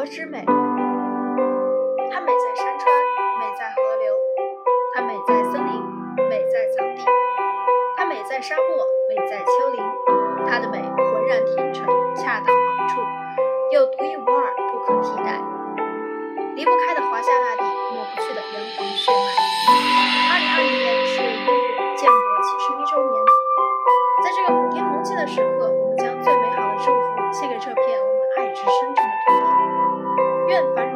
河之美，它美在山川，美在河流；它美在森林，美在草地；它美在沙漠，美在丘陵。它的美浑然天成，恰到好处，又独一无二，不可替代。离不开的华夏大地，抹不去的炎黄血脉。二零二零年四月一日，建国七十一周年，在这个普天同庆的时刻，我们将最美好的祝福献给这片我们爱之深沉。愿。